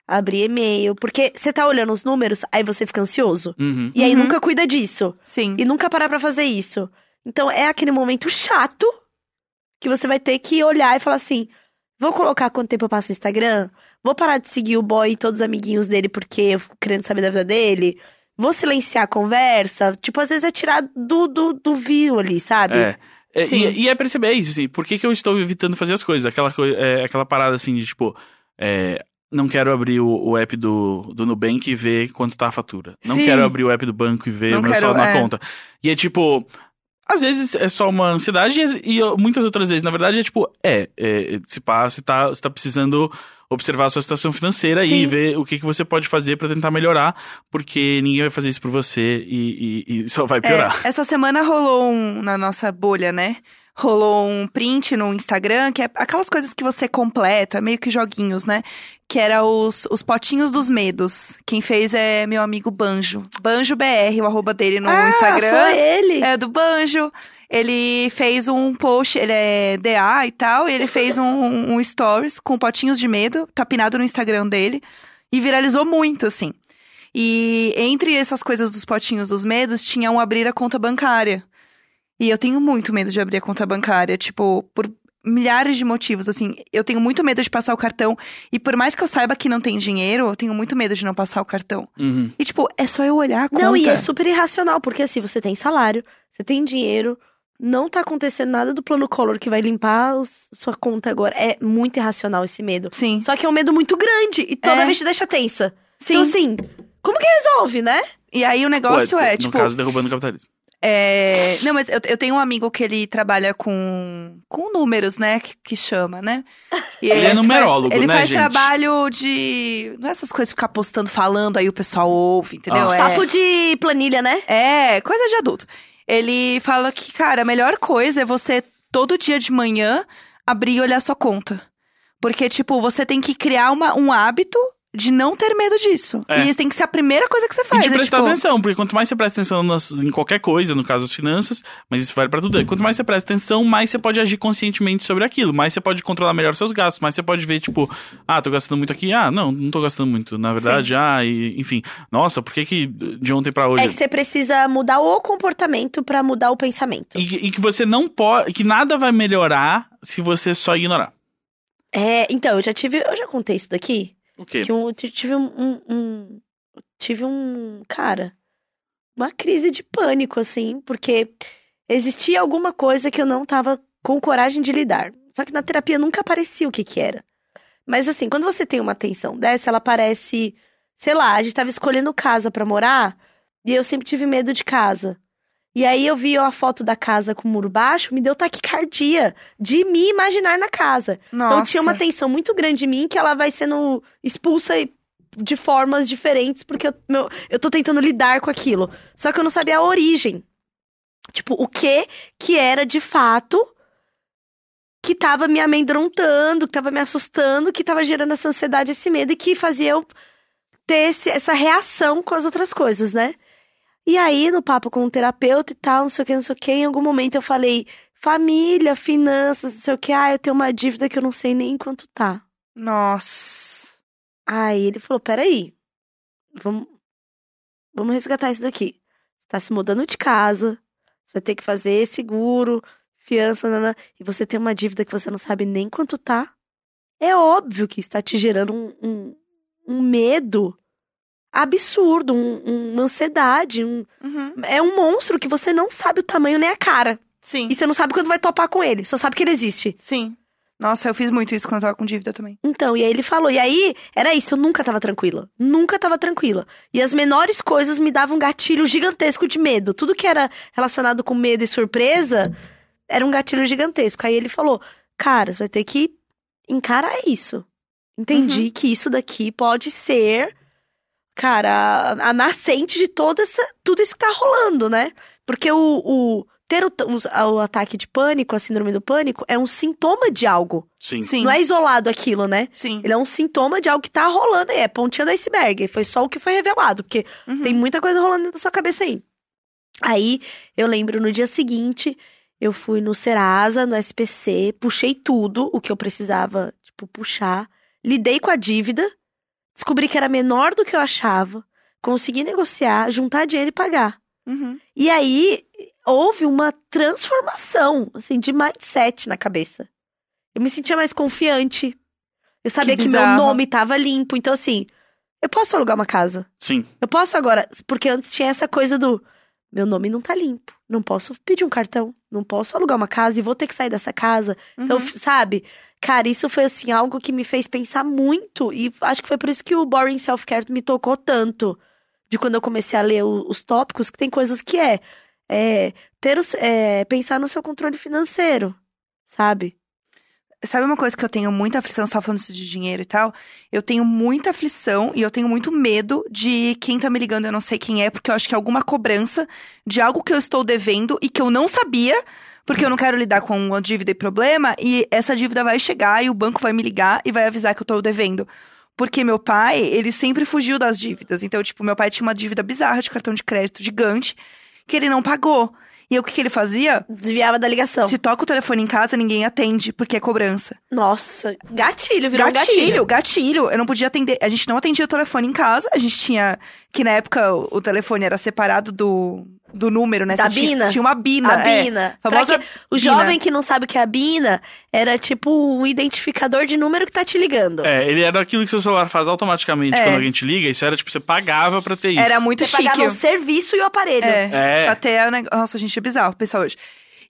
abrir e-mail. Porque você tá olhando os números, aí você fica ansioso. Uhum. E aí Uhum. nunca cuida disso. Sim. E nunca parar pra fazer isso. Então é aquele momento chato que você vai ter que olhar e falar assim: vou colocar quanto tempo eu passo no Instagram? Vou parar de seguir o boy e todos os amiguinhos dele porque eu fico querendo saber da vida dele? Vou silenciar a conversa? Tipo, às vezes é tirar do, do, do view ali, sabe? É. É, e, e é perceber isso, assim, por que, que eu estou evitando fazer as coisas? Aquela, é, aquela parada assim de tipo, é, não quero abrir o, o app do, do Nubank e ver quanto tá a fatura. Não Sim. quero abrir o app do banco e ver Não o meu quero, saldo na é. conta. E é tipo. Às vezes é só uma ansiedade e, e muitas outras vezes, na verdade, é tipo, é, é se passa, você tá, você tá precisando observar a sua situação financeira e Sim. ver o que, que você pode fazer pra tentar melhorar, porque ninguém vai fazer isso por você e, e- e só vai piorar. É, essa semana rolou um, na nossa bolha, né? Rolou um print no Instagram, que é aquelas coisas que você completa, meio que joguinhos, né? Que era os, os potinhos dos medos. Quem fez é meu amigo Banjo. Banjo BR, o arroba dele no ah, Instagram. foi ele. É do Banjo. Ele fez um post, ele é DA e tal, e ele fez um, um stories com potinhos de medo, tá pinado no Instagram dele, e viralizou muito, assim. E entre essas coisas dos potinhos dos medos, tinha um abrir a conta bancária. E eu tenho muito medo de abrir a conta bancária, tipo, por milhares de motivos, assim. Eu tenho muito medo de passar o cartão, e por mais que eu saiba que não tem dinheiro, eu tenho muito medo de não passar o cartão. Uhum. E, tipo, é só eu olhar a conta. Não, e é super irracional, porque assim, você tem salário, você tem dinheiro, não tá acontecendo nada do plano Collor que vai limpar os- sua conta agora. É muito irracional esse medo. Sim. Só que é um medo muito grande e toda É. vez te deixa tensa. Sim. Então, assim, como que resolve, né? E aí o negócio Ué, é, no tipo. caso, derrubando o capitalismo. É... Não, mas eu, eu tenho um amigo que ele trabalha com, com números, né? Que, que chama, né? E Ele é faz- numerólogo, Ele né, faz gente? trabalho de. Não é essas coisas de ficar postando, falando, aí o pessoal ouve, entendeu? Nossa. É... Papo de planilha, né? é, coisa de adulto. Ele fala que, cara, a melhor coisa é você, todo dia de manhã, abrir e olhar sua conta. Porque, tipo, você tem que criar uma, um hábito de não ter medo disso. É. E isso tem que ser a primeira coisa que você E faz. de né? prestar Tipo, atenção, porque quanto mais você presta atenção nas- em qualquer coisa, no caso as finanças, mas isso vale pra tudo. Quanto mais você presta atenção, mais você pode agir conscientemente sobre aquilo, mais você pode controlar melhor seus gastos, mais você pode ver, tipo, ah, tô gastando muito aqui, ah, não, não tô gastando muito, na verdade, ah, e, enfim, nossa, por que que de ontem pra hoje... É que você precisa mudar o comportamento pra mudar o pensamento. E, e que você não pode, que nada vai melhorar se você só ignorar. É, então, eu já tive. Eu já contei isso daqui. O quê? Que um, eu tive um, um- Tive um. Cara. Uma crise de pânico, assim, porque existia alguma coisa que eu não tava com coragem de lidar. Só que na terapia nunca aparecia o que que era. Mas assim, quando você tem uma tensão dessa, ela parece. Sei lá, a gente tava escolhendo casa pra morar e eu sempre tive medo de casa. E aí eu vi a foto da casa com o muro baixo, me deu taquicardia de me imaginar na casa. Nossa. Então tinha uma tensão muito grande em mim que ela vai sendo expulsa de formas diferentes, porque eu, meu, eu tô tentando lidar com aquilo. Só que eu não sabia a origem. Tipo, o que que era de fato que tava me amedrontando, que tava me assustando, que tava gerando essa ansiedade, esse medo e que fazia eu ter esse- essa reação com as outras coisas, né? E aí, no papo com o terapeuta e tal, não sei o que, não sei o que, em algum momento eu falei, família, finanças, não sei o que, ah, eu tenho uma dívida que eu não sei nem quanto tá. Nossa. Aí ele falou: peraí, vamos, vamos resgatar isso daqui. Você tá se mudando de casa, você vai ter que fazer seguro, fiança, nanã, e você tem uma dívida que você não sabe nem quanto tá. É óbvio que está te gerando um, um, um medo absurdo, um- uma ansiedade. um- Uhum. é um monstro que você não sabe o tamanho nem a cara. Sim. E você não sabe quando vai topar com ele, só sabe que ele existe. Sim. Nossa, eu fiz muito isso quando eu tava com dívida também. Então, e aí ele falou, e aí era isso, eu nunca tava tranquila. Nunca tava tranquila. E as menores coisas me davam um gatilho gigantesco de medo. Tudo que era relacionado com medo e surpresa era um gatilho gigantesco. Aí ele falou: Cara, você vai ter que encarar isso. Entendi que isso daqui pode ser, cara, a, a nascente de todo essa, tudo isso que tá rolando, né? Porque o, o ter o, o, o ataque de pânico, a síndrome do pânico, é um sintoma de algo. Sim. Sim. Não é isolado aquilo, né? Sim. Ele é um sintoma de algo que tá rolando aí. É pontinha do iceberg. Foi só o que foi revelado, porque Uhum. tem muita coisa rolando dentro da sua cabeça aí. Aí, eu lembro, no dia seguinte, eu fui no Serasa, no SPC, puxei tudo o que eu precisava, tipo, puxar. Lidei com a dívida, descobri que era menor do que eu achava, consegui negociar, juntar dinheiro e pagar. Uhum. E aí, houve uma transformação, assim, de mindset na cabeça. Eu me sentia mais confiante. Eu sabia que, meu bizarro. nome tava limpo. Então, assim, eu posso alugar uma casa. Sim. Eu posso agora. Porque antes tinha essa coisa do. Meu nome não tá limpo. Não posso pedir um cartão. Não posso alugar uma casa e vou ter que sair dessa casa. Então, Uhum. f- sabe? Cara, isso foi, assim, algo que me fez pensar muito. E acho que foi por isso que o Boring Self-Care me tocou tanto. De quando eu comecei a ler o- os tópicos, que tem coisas que é. é ter é, pensar no seu controle financeiro. Sabe? Sabe uma coisa que eu tenho muita aflição, você tava falando isso de dinheiro e tal? Eu tenho muita aflição e eu tenho muito medo de quem tá me ligando, eu não sei quem é, porque eu acho que é alguma cobrança de algo que eu estou devendo e que eu não sabia, porque eu não quero lidar com uma dívida e problema, e essa dívida vai chegar e o banco vai me ligar e vai avisar que eu tô devendo. Porque meu pai, ele sempre fugiu das dívidas. Então, tipo, meu pai tinha uma dívida bizarra de cartão de crédito gigante que ele não pagou. E o que, que ele fazia? Desviava da ligação. Se toca o telefone em casa, ninguém atende, porque é cobrança. Nossa, gatilho, virou gatilho, gatilho. gatilho. Eu não podia atender. A gente não atendia o telefone em casa. A gente tinha. Que na época o telefone era separado do, do número, né? Da Você tinha- bina. você Tinha uma bina. A é. Bina. famosa Pra que- o Bina. jovem que não sabe o que é a Bina era tipo um identificador de número que tá te ligando. É, ele era aquilo que seu celular faz automaticamente É. quando alguém te liga. Isso era tipo, você pagava pra ter isso. Era muito Você chique. pagava o serviço e o aparelho. É. É. Até o negócio. Nossa, gente, é bizarro pensar hoje.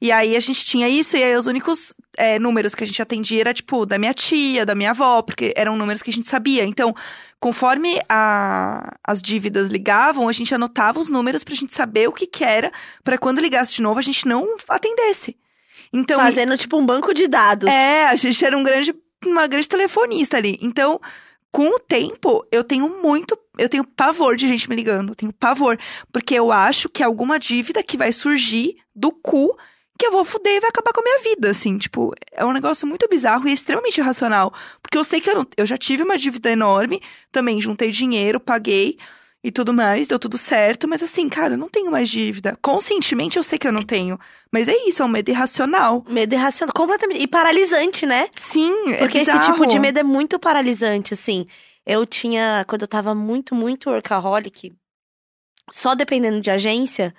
E aí a gente tinha isso, e aí os únicos é, números que a gente atendia era, tipo, da minha tia, da minha avó, porque eram números que a gente sabia. Então, conforme a- as dívidas ligavam, a gente anotava os números pra gente saber o que que era, pra quando ligasse de novo a gente não atendesse. Então, Fazendo tipo um banco de dados. é, a gente era um grande, uma grande telefonista ali. Então, com o tempo, eu tenho muito, eu tenho pavor de gente me ligando, eu tenho pavor, porque eu acho que é alguma dívida que vai surgir do cu que eu vou fuder e vai acabar com a minha vida, assim, tipo, é um negócio muito bizarro e extremamente irracional, porque eu sei que eu, não- eu já tive uma dívida enorme, também juntei dinheiro, paguei e tudo mais, deu tudo certo, mas assim, cara, eu não tenho mais dívida. Conscientemente eu sei que eu não tenho, mas é isso, é um medo irracional. Medo irracional, completamente. E paralisante, né? Sim, é Porque esse bizarro. tipo de medo é muito paralisante, assim. Eu tinha, quando eu tava muito, muito workaholic, só dependendo de agência,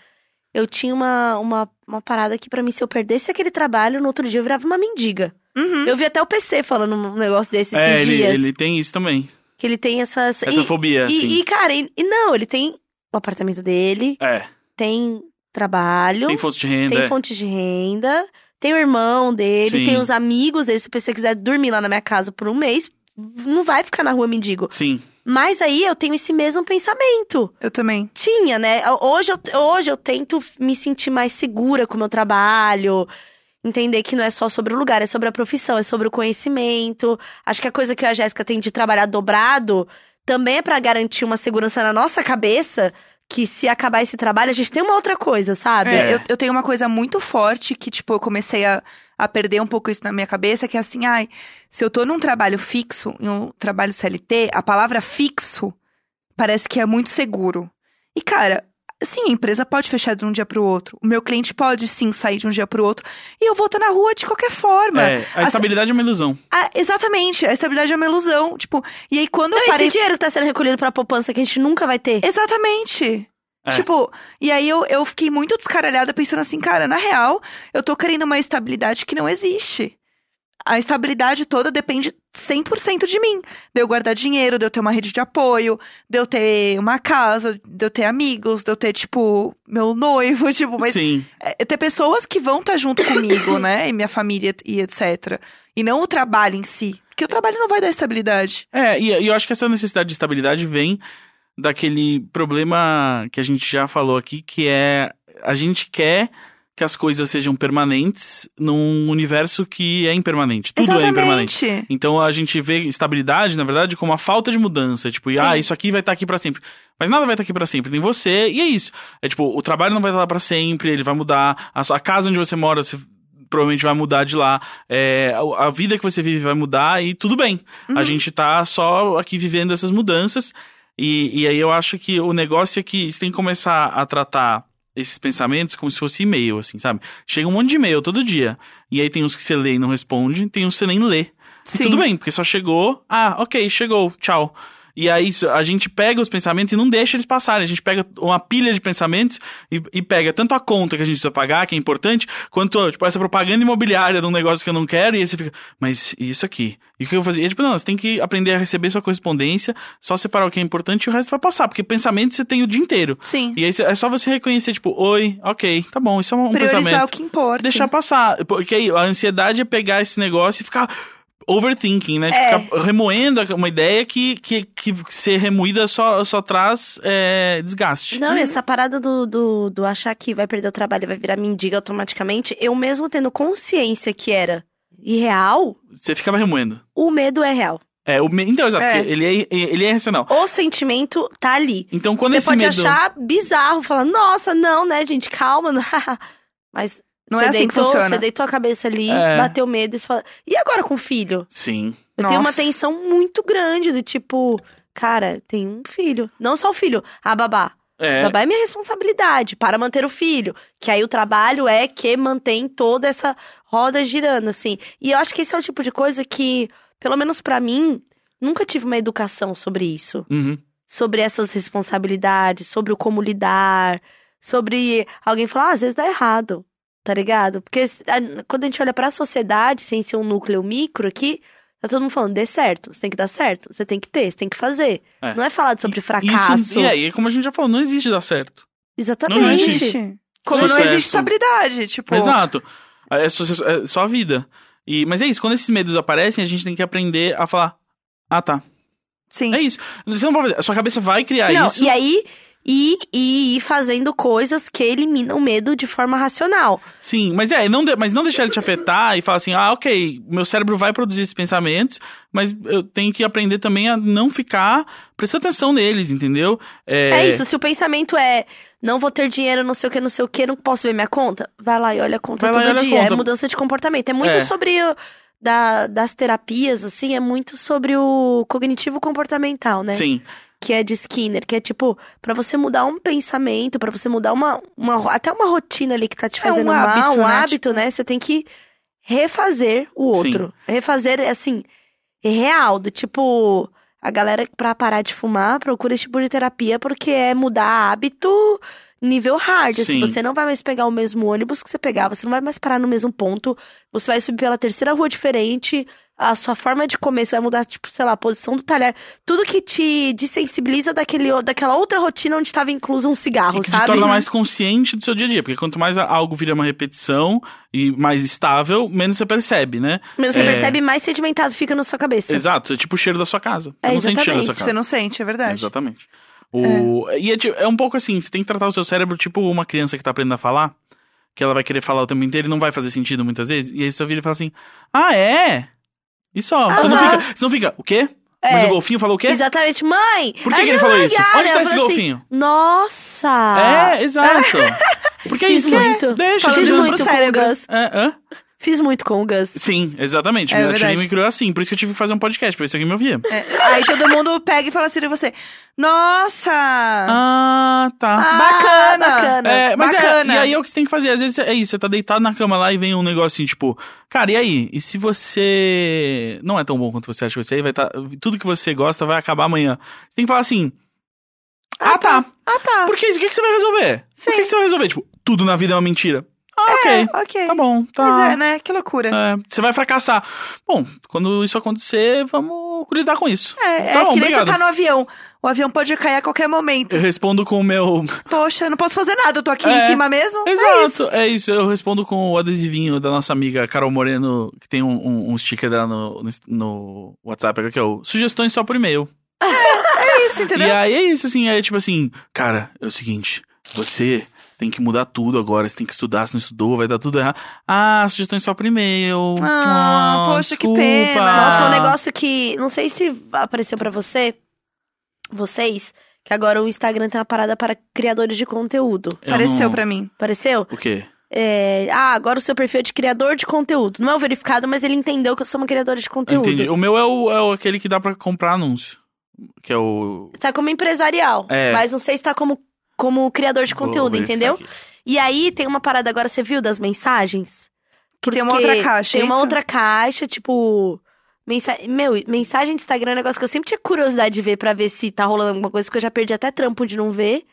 eu tinha uma, uma, uma parada que pra mim, se eu perdesse aquele trabalho, no outro dia eu virava uma mendiga. Uhum. Eu vi até o PC falando um negócio desse esses É, ele, dias. ele tem isso também. Que ele tem essas. Essa e, fobia, e, assim. e, cara, e, e não, ele tem o apartamento dele, É. tem trabalho, Tem fonte de renda. tem é. fonte de renda, tem o irmão dele, Sim. tem os amigos dele. Se você quiser dormir lá na minha casa por um mês, não vai ficar na rua mendigo. Sim. Mas aí eu tenho esse mesmo pensamento. Eu também. Tinha, né? Hoje eu, hoje eu tento me sentir mais segura com o meu trabalho. Entender que não é só sobre o lugar, é sobre a profissão, é sobre o conhecimento. Acho que a coisa que a Jéssica tem de trabalhar dobrado também é pra garantir uma segurança na nossa cabeça. Que se acabar esse trabalho, a gente tem uma outra coisa, sabe? É. Eu, eu tenho uma coisa muito forte que, tipo, eu comecei a, a perder um pouco isso na minha cabeça, que é assim, ai, se eu tô num trabalho fixo, em um trabalho CLT, a palavra fixo parece que é muito seguro. E, cara, sim, a empresa pode fechar de um dia pro outro. O meu cliente pode sim sair de um dia pro outro. E eu vou estar na rua de qualquer forma. É, a estabilidade é uma ilusão. Ah, exatamente, a estabilidade é uma ilusão. Tipo, e aí quando Não, eu parei. esse dinheiro que tá sendo recolhido pra poupança que a gente nunca vai ter. Exatamente. É. Tipo, e aí eu, eu fiquei muito descaralhada pensando assim, cara, na real, eu tô querendo uma estabilidade que não existe. A estabilidade toda depende 100% de mim. De eu guardar dinheiro, de eu ter uma rede de apoio, de eu ter uma casa, de eu ter amigos, de eu ter, tipo, meu noivo, tipo, mas Sim. é, ter pessoas que vão estar junto comigo, né? E minha família e etc. E não o trabalho em si. Porque o trabalho não vai dar estabilidade. É, e, e eu acho que essa necessidade de estabilidade vem daquele problema que a gente já falou aqui, que é a gente quer que as coisas sejam permanentes num universo que é impermanente. Tudo é impermanente. Exatamente. Então a gente vê estabilidade, na verdade, como a falta de mudança. Tipo, Sim. ah, isso aqui vai estar aqui pra sempre. Mas nada vai estar aqui pra sempre, nem você, e é isso. É tipo, o trabalho não vai estar lá pra sempre, ele vai mudar. A, sua, a casa onde você mora, você provavelmente vai mudar de lá. É, a, a vida que você vive vai mudar e tudo bem. A gente tá só aqui vivendo essas mudanças. E, e aí eu acho que o negócio é que você tem que começar a tratar esses pensamentos como se fosse e-mail, assim, sabe? Chega um monte de e-mail todo dia. E aí tem uns que você lê e não responde, tem uns que você nem lê. E Sim. tudo bem, porque só chegou. Ah, ok, chegou, tchau. E aí isso, a gente pega os pensamentos e não deixa eles passarem. A gente pega uma pilha de pensamentos e, e pega tanto a conta que a gente precisa pagar, que é importante, quanto tipo, essa propaganda imobiliária de um negócio que eu não quero. E aí você fica, mas e isso aqui? E o que eu vou fazer? E, tipo, não, você tem que aprender a receber sua correspondência, só separar o que é importante e o resto vai passar. Porque pensamento você tem o dia inteiro. Sim. E aí é só você reconhecer, tipo, oi, ok, tá bom, isso é um Priorizar pensamento o que importa. deixar passar. Porque aí a ansiedade é pegar esse negócio e ficar overthinking, né? De É. Ficar remoendo uma ideia que, que, que ser remoída só, só traz é, desgaste. Não, e essa parada do, do, do achar que vai perder o trabalho e vai virar mendiga automaticamente, eu mesmo tendo consciência que era irreal, Você ficava remoendo. o medo é real. É, o me... Então, exato, É. ele é, ele é irracional. O sentimento tá ali. Então, quando Você esse pode medo... achar bizarro, falar, nossa, não, né, gente, calma. não." Mas Não você é assim que deitou, funciona. Você deitou a cabeça ali, É. bateu medo e você fala, e agora com o filho? Sim. Eu tenho uma Nossa. tensão muito grande do tipo, cara, tem um filho. Não só o filho, a babá. É, Babá é minha responsabilidade para manter o filho. Que aí o trabalho é que mantém toda essa roda girando, assim. E eu acho que esse é o tipo de coisa que, pelo menos pra mim, nunca tive uma educação sobre isso. uhum. Sobre essas responsabilidades, sobre o como lidar, sobre alguém falar, ah, às vezes dá errado, tá ligado? Porque a- quando a gente olha pra sociedade, sem ser um núcleo micro aqui, tá todo mundo falando, dê certo, você tem que dar certo, você tem que ter, você tem que fazer. É. Não é falar sobre fracasso. Isso, e aí, como a gente já falou, não existe dar certo. Não Exatamente. existe. Como não Sucesso. existe estabilidade, tipo... Exato. É só, é só a vida. E, mas é isso, quando esses medos aparecem, a gente tem que aprender a falar, ah, tá. Sim. É isso. Você não pode fazer. A sua cabeça vai criar Não, isso. e aí, e, e ir fazendo coisas que eliminam o medo de forma racional. Sim, mas é, não de- mas não deixar ele te afetar e falar assim, ah, ok, meu cérebro vai produzir esses pensamentos, mas eu tenho que aprender também a não ficar prestando atenção neles, entendeu? É, isso, se o pensamento é não vou ter dinheiro, não sei o que, não sei o que, não posso ver minha conta, vai lá e olha a conta Vai todo dia. conta. É mudança de comportamento. É muito É. sobre o, da, das terapias, assim, é muito sobre o cognitivo comportamental, né? Sim, que é de Skinner, que é tipo, pra você mudar um pensamento, pra você mudar uma, uma até uma rotina ali que tá te É um fazendo mal, hábito, um né? hábito, né? Você tem que refazer o outro. Refazer, assim, real, do tipo, a galera pra parar de fumar procura esse tipo de terapia porque é mudar hábito nível hard. Assim, Sim. você não vai mais pegar o mesmo ônibus que você pegava, você não vai mais parar no mesmo ponto, você vai subir pela terceira rua diferente, a sua forma de comer, você vai mudar, tipo, sei lá, a posição do talher. Tudo que te desensibiliza daquele, daquela outra rotina onde estava incluso um cigarro, e que te sabe? torna mais consciente do seu dia a dia, porque quanto mais algo vira uma repetição e mais estável, menos você percebe, né? Você É. percebe, mais sedimentado fica na sua cabeça. Exato, é tipo o cheiro da sua casa. Você É, não sente o cheiro da sua exatamente. casa. Você não sente, é verdade. Exatamente. O... E é, tipo- é um pouco assim, você tem que tratar o seu cérebro tipo uma criança que tá aprendendo a falar, que ela vai querer falar o tempo inteiro e não vai fazer sentido muitas vezes, e aí você vira e fala assim, ah, é? E só, você, não fica, você não fica, o quê? É. Mas o golfinho falou o quê? Exatamente, mãe! Por que, ai, que ele falou isso? Onde tá esse assim, golfinho? Nossa! É, exato. Porque é isso, muito. deixa. Fiz muito pro cérebro. É, hã? Fiz muito com o Gus. Sim, exatamente. É verdade. tia me criou assim, por isso que eu tive que fazer um podcast, pra isso alguém me ouvia. É. Aí todo mundo pega e fala assim pra você: Nossa! Ah, tá. Ah, Bacana. bacana. É, mas é, Bacana. e aí é o que você tem que fazer. Às vezes é isso, você tá deitado na cama lá e vem um negócio assim, tipo, cara, e aí? E se você não é tão bom quanto você acha que você é, vai tá, tudo que você gosta vai acabar amanhã. Você tem que falar assim, ah, tá. Ah, tá. Por que isso? O que, que você vai resolver? Por que, Sim. que você vai resolver? Tipo, tudo na vida é uma mentira. Ah, ok. É, ok. Tá bom, tá. Pois é, né? Que loucura. É, você vai fracassar. Bom, quando isso acontecer, vamos lidar com isso. É, Tá é bom, que nem você tá no avião. O avião pode cair a qualquer momento. Eu respondo com o meu. Poxa, eu não posso fazer nada, eu tô aqui É, em cima mesmo. É isso. Exato, é isso. Eu respondo com o adesivinho da nossa amiga Carol Moreno, que tem um, um, um sticker dela no, no, no WhatsApp, que é o sugestões só por e-mail. É isso, entendeu? E aí é isso, assim, é tipo assim, cara, é o seguinte, você tem que mudar tudo agora, você tem que estudar, se não estudou, vai dar tudo errado. Ah, sugestões só por e-mail. Ah, poxa, que desculpa. pena. Nossa, Ah. um negócio que. Não sei se apareceu pra você. Vocês. Que agora o Instagram tem uma parada para criadores de conteúdo. Eu Pareceu não- pra mim. Apareceu? O quê? É, ah, agora o seu perfil é de criador de conteúdo. Não é o verificado, mas ele entendeu que eu sou uma criadora de conteúdo. Entendi. O meu é, o, é o- aquele que dá pra comprar anúncio. Que é o. Tá como empresarial. É. Mas não sei se tá como, como criador de conteúdo, entendeu? aqui. E aí tem uma parada agora, você viu das mensagens? tem uma outra caixa, Tem é uma isso? outra caixa, tipo. Mensa... Meu, mensagem de Instagram é um negócio que eu sempre tinha curiosidade de ver pra ver se tá rolando alguma coisa, porque eu já perdi até trampo de não ver.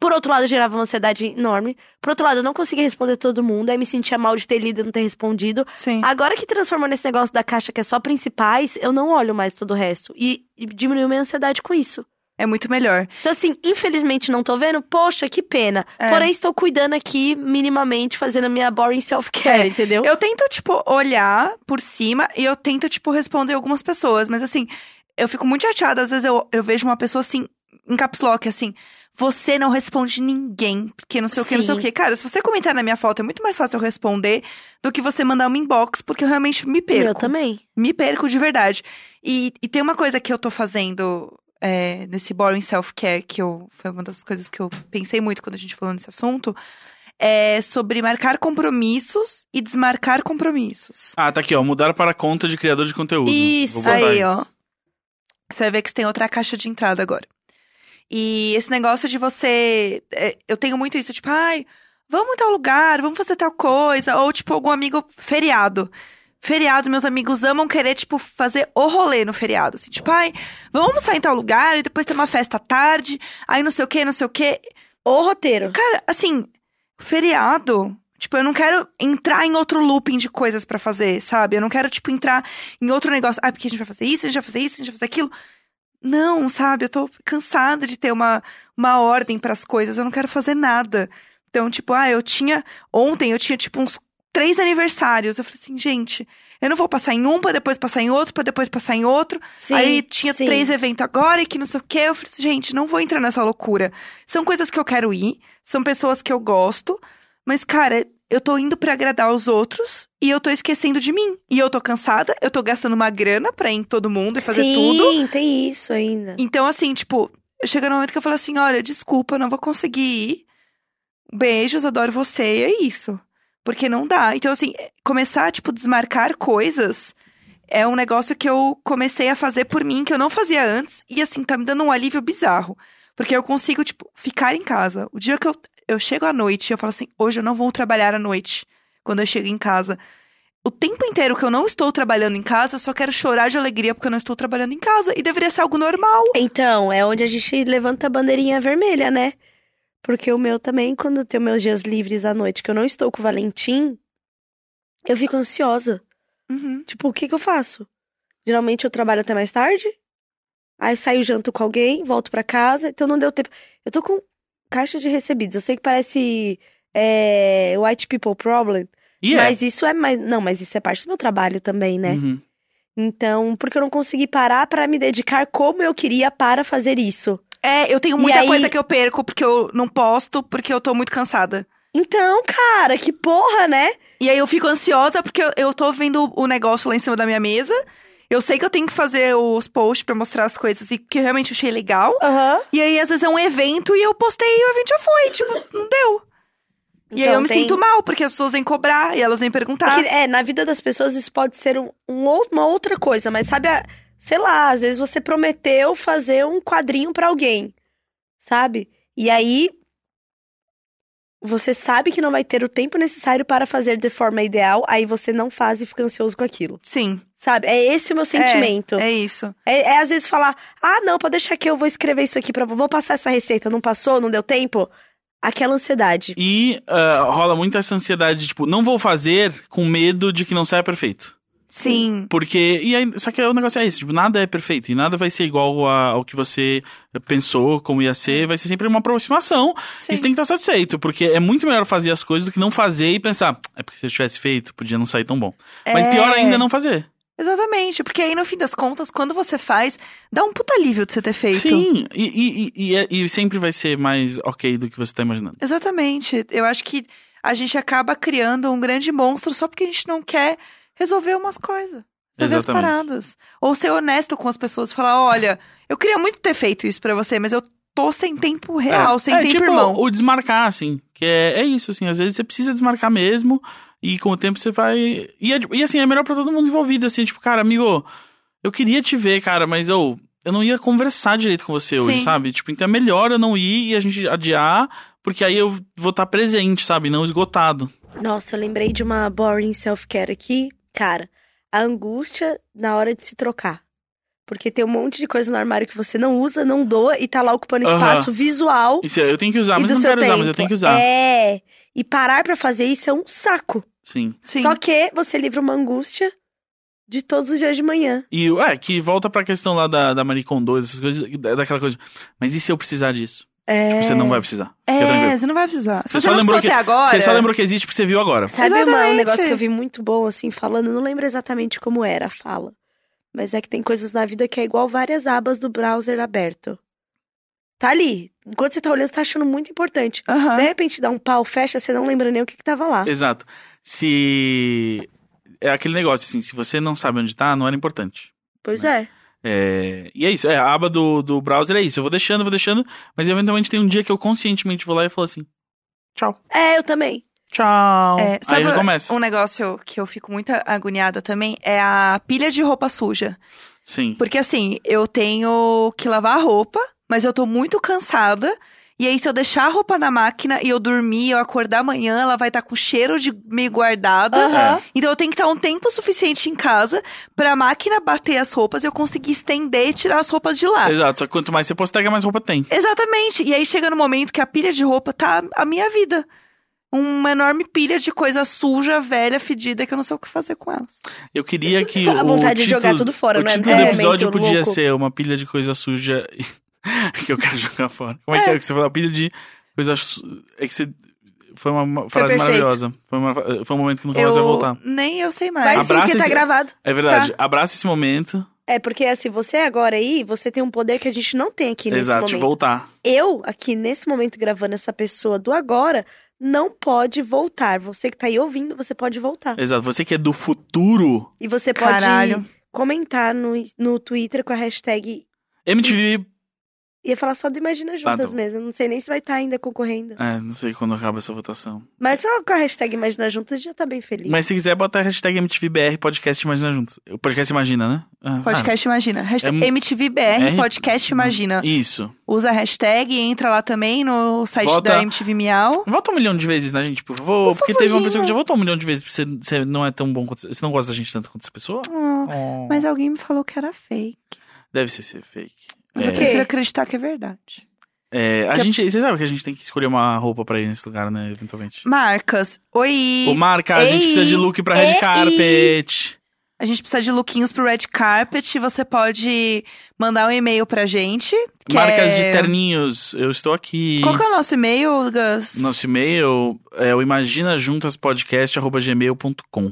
Por outro lado, gerava uma ansiedade enorme. Por outro lado, eu não conseguia responder todo mundo, aí me sentia mal de ter lido e não ter respondido. Sim. Agora que transformou nesse negócio da caixa que é só principais, eu não olho mais todo o resto. E, e diminuiu minha ansiedade com isso. É muito melhor. Então, assim, infelizmente não tô vendo. Poxa, que pena. É. Porém, estou cuidando aqui, minimamente, fazendo a minha boring self-care, É. entendeu? Eu tento, tipo, olhar por cima e eu tento, tipo, responder algumas pessoas. Mas, assim, eu fico muito chateada. Às vezes eu, eu vejo uma pessoa, assim, em caps lock, assim... Você não responde ninguém, porque não sei o que, não sei o Sim. que. Cara, se você comentar na minha foto, é muito mais fácil eu responder do que você mandar uma inbox, porque eu realmente me perco. Eu também. me perco de verdade. E, e tem uma coisa que eu tô fazendo é, nesse boring self-care, que eu, foi uma das coisas que eu pensei muito quando a gente falou nesse assunto, é sobre marcar compromissos e desmarcar compromissos. Ah, tá aqui, ó. Mudar para conta de criador de conteúdo. Isso, Aí, isso. ó. Você vai ver que tem outra caixa de entrada agora. E esse negócio de você. é, eu tenho muito isso, tipo, ai, vamos em tal lugar, vamos fazer tal coisa. Ou, tipo, algum amigo feriado. Feriado, meus amigos amam querer, tipo, fazer o rolê no feriado. Assim, tipo, ai, vamos sair em tal lugar e depois ter uma festa à tarde, aí não sei o que, não sei o que. O roteiro. Cara, assim, feriado. Tipo, eu não quero entrar em outro looping de coisas pra fazer, sabe? Eu não quero, tipo, entrar em outro negócio. Ah, porque a gente vai fazer isso, a gente vai fazer isso, a gente vai fazer aquilo. Não, sabe? Eu tô cansada de ter uma, uma ordem pras coisas. Eu não quero fazer nada. Então, tipo, ah, eu tinha. Ontem eu tinha, tipo, uns três aniversários. Eu falei assim, gente, eu não vou passar em um pra depois passar em outro, pra depois passar em outro. Sim, Aí tinha sim. três eventos agora e que não sei o quê. Eu falei assim, gente, não vou entrar nessa loucura. São coisas que eu quero ir, são pessoas que eu gosto, mas, cara, eu tô indo pra agradar os outros e eu tô esquecendo de mim. E eu tô cansada, eu tô gastando uma grana pra ir em todo mundo e fazer Sim, tudo. tem isso ainda. Então, assim, tipo, chega no momento que eu falo assim: olha, desculpa, eu não vou conseguir ir. Beijos, adoro você, e é isso. Porque não dá. Então, assim, começar, tipo, desmarcar coisas é um negócio que eu comecei a fazer por mim, que eu não fazia antes, e assim, tá me dando um alívio bizarro. Porque eu consigo, tipo, ficar em casa. O dia que eu, eu chego à noite, eu falo assim, hoje eu não vou trabalhar à noite, quando eu chego em casa. O tempo inteiro que eu não estou trabalhando em casa, eu só quero chorar de alegria porque eu não estou trabalhando em casa. E deveria ser algo normal. Então, é onde a gente levanta a bandeirinha vermelha, né? Porque o meu também, quando tem meus dias livres à noite, que eu não estou com o Valentim, eu fico ansiosa. Uhum. Tipo, o que que eu faço? Geralmente eu trabalho até mais tarde, aí saio janto com alguém, volto pra casa, então não deu tempo. Eu tô com caixa de recebidos. Eu sei que parece é, white people problem, E é. mas isso é mais. Não, mas isso é parte do meu trabalho também, né? Uhum. Então, porque eu não consegui parar pra me dedicar como eu queria para fazer isso. É, eu tenho muita aí- coisa que eu perco porque eu não posto, porque eu tô muito cansada. Então, cara, que porra, né? E aí eu fico ansiosa porque eu, eu tô vendo o negócio lá em cima da minha mesa. Eu sei que eu tenho que fazer os posts pra mostrar as coisas e que eu realmente achei legal. Aham. E aí, às vezes, é um evento e eu postei e o evento já foi. Tipo, não deu. e aí Então, eu me tem- sinto mal, porque as pessoas vêm cobrar e elas vêm perguntar. Porque, é, na vida das pessoas isso pode ser um, um uma outra coisa, mas sabe, a- sei lá, às vezes você prometeu fazer um quadrinho pra alguém, sabe? E aí você sabe que não vai ter o tempo necessário para fazer de forma ideal, aí você não faz e fica ansioso com aquilo, Sim, sabe? É esse o meu sentimento. é isso. É, é às vezes falar, ah, não, pode deixar que eu vou escrever isso aqui pra vou passar essa receita, não passou, não deu tempo? aquela ansiedade. E ah, rola muito essa ansiedade de, tipo, não vou fazer com medo de que não saia perfeito. Sim. Porque. E aí, só que o negócio é esse, tipo, nada é perfeito. E nada vai ser igual a- ao que você pensou como ia ser. Vai ser sempre uma aproximação. Sim. E você tem que estar satisfeito. Porque é muito melhor fazer as coisas do que não fazer e pensar, é porque se eu tivesse feito, podia não sair tão bom. Mas É. pior ainda é não fazer. Exatamente, porque aí no fim das contas, quando você faz, dá um puta alívio de você ter feito. Sim, e, e, e, e, é- e sempre vai ser mais ok do que você tá imaginando. Exatamente. Eu acho que a gente acaba criando um grande monstro só porque a gente não quer resolver umas coisas. Resolver as paradas. Ou ser honesto com as pessoas. Falar, olha, eu queria muito ter feito isso pra você, mas eu tô sem tempo real, é, sem é, tempo, tipo, irmão. o desmarcar, assim. Que é, é isso, assim. Às vezes você precisa desmarcar mesmo. E com o tempo você vai. E, é- e assim, é melhor pra todo mundo envolvido, assim. Tipo, cara, amigo, eu queria te ver, cara, mas eu. Eu não ia conversar direito com você hoje, Sim. sabe? Tipo, então é melhor eu não ir e a gente adiar, porque aí eu vou estar presente, sabe? Não esgotado. Nossa, eu lembrei de uma boring self-care aqui. Cara, a angústia na hora de se trocar. Porque tem um monte de coisa no armário que você não usa, não doa e tá lá ocupando espaço visual. Isso, eu tenho que usar, mas não quero tempo. usar, mas eu tenho que usar. É. E parar pra fazer isso é um saco. Sim. Sim. Só que você livra uma angústia de todos os dias de manhã. E, é, que volta pra questão lá da, da Marie Kondo, essas coisas, da- daquela coisa. Mas e se eu precisar disso? É. Você não vai precisar. É, você não vai precisar. Se Você você, só lembrou que- até agora... Você só lembrou que existe porque você viu agora. Sabe uma- um negócio que eu vi muito bom, assim, falando? Não lembro exatamente como era a fala. Mas é que tem coisas na vida que é igual várias abas do browser aberto. Tá ali. Enquanto você tá olhando, você tá achando muito importante. Aham. De repente dá um pau, fecha, você não lembra nem o que, que tava lá. Exato. Se. É aquele negócio, assim, se você não sabe onde tá, não era importante. Pois é. É, E é isso, é, a aba do, do browser é isso. Eu vou deixando, vou deixando, mas eventualmente tem um dia que eu conscientemente vou lá e falo assim: tchau. É, eu também. Tchau. É, Aí sabe recomeça. um negócio que eu fico muito agoniada também? É a pilha de roupa suja. Sim. Porque assim, eu tenho que lavar a roupa, mas eu tô muito cansada. E aí, se eu deixar a roupa na máquina e eu dormir, eu acordar amanhã, ela vai estar com cheiro de meio guardada. Aham. Então eu tenho que estar um tempo suficiente em casa pra máquina bater as roupas e eu conseguir estender e tirar as roupas de lá. Exato, só que quanto mais você postega, mais roupa tem. Exatamente. E aí chega no momento que a pilha de roupa tá a minha vida. Uma enorme pilha de coisa suja, velha, fedida, que eu não sei o que fazer com elas. Eu queria que. A o vontade de título- jogar tudo fora, o não é? título É, do episódio momento podia louco. ser uma pilha de coisa suja que eu quero jogar fora. Como é, que é que você falou? Pilha de coisa. su- É que você. Foi uma frase perfeito. maravilhosa. Foi, uma- foi um momento que nunca mais vai voltar. Nem eu sei mais. sim, Abraça porque tá esse- gravado. É verdade. Abraça esse momento. É, porque assim, você agora aí, você tem um poder que a gente não tem aqui nesse Exato, momento. voltar. Eu, aqui nesse momento gravando essa pessoa do agora, não pode voltar. Você que tá aí ouvindo, você pode voltar. Exato. Você que é do futuro, E você pode Caralho. comentar no, no Twitter com a hashtag. MTV. Ia falar só do Imagina Juntas Battle. mesmo. Não sei nem se vai estar ainda concorrendo. É, não sei quando acaba essa votação. Mas só com a hashtag Imagina Juntas já tá bem feliz. Mas se quiser, bota a hashtag MTVBR Podcast Imagina Juntos. O podcast Imagina, né? Ah, Podcast Imagina. Hashtag É MTVBR, R- Podcast Imagina. Isso. Usa a hashtag e entra lá também no site Volta- da MTV Miau. Vota um milhão de vezes na gente, por favor. Por porque teve uma pessoa que já votou um milhão de vezes. Você, você não é tão bom quanto. Você não gosta da gente tanto quanto essa pessoa? Ah, Oh. Mas alguém me falou que era fake. Deve ser, ser fake. Mas eu É, quê? prefiro acreditar que é verdade. é, a Que- gente. Você sabe que a gente tem que escolher uma roupa pra ir nesse lugar, né? Eventualmente. Marcas, oi! Ô, Marca, a gente precisa de look pra Red ei. Carpet. A gente precisa de lookinhos pro Red Carpet. Você pode mandar um e-mail pra gente. Marcas é... de terninhos. Eu estou aqui. Qual que é o nosso e-mail, Gus? Nosso e-mail é o imaginajuntaspodcast.gmail.com.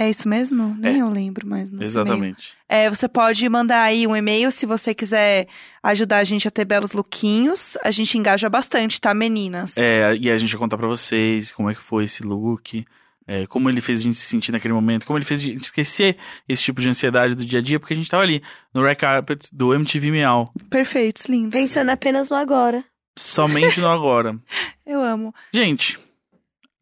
É isso mesmo? Nem eu lembro mais. Exatamente. É, você pode mandar aí um e-mail se você quiser ajudar a gente a ter belos lookinhos. A gente engaja bastante, tá, meninas? É, e a gente vai contar pra vocês como é que foi esse look, é, como ele fez a gente se sentir naquele momento, como ele fez a gente esquecer esse tipo de ansiedade do dia a dia, porque a gente tava ali, no Red Carpet do MTV Miau. Perfeitos, lindos. Pensando apenas no agora. Somente no agora. Eu amo. Gente,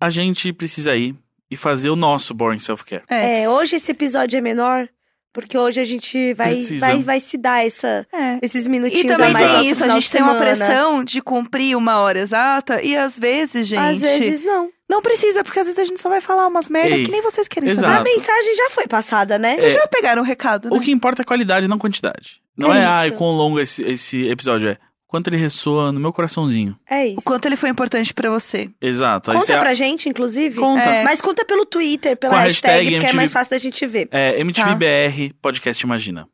a gente precisa ir e fazer o nosso Boring Self-Care. É. É, hoje esse episódio é menor, porque hoje a gente vai, Precisa. vai, vai se dar essa, É. esses E minutinhos também a mais Exato. tem isso, a gente tem uma pressão de cumprir uma hora exata e às vezes, gente, Às vezes não. não precisa, porque às vezes a gente só vai falar umas merda Ei, que nem vocês querem exato. A saber. mensagem já foi passada, né? Vocês já pegaram o recado, né? O que importa é qualidade, não quantidade. Não É é, ai, quão longo esse, esse episódio é. Quanto ele ressoa no meu coraçãozinho. É isso. O quanto ele foi importante pra você. Exato. Conta você- pra gente, inclusive. Conta. É. Mas conta pelo Twitter, pela Com hashtag, hashtag porque é MTV. mais fácil da gente ver. É, Tá. MTVBR Podcast Imagina.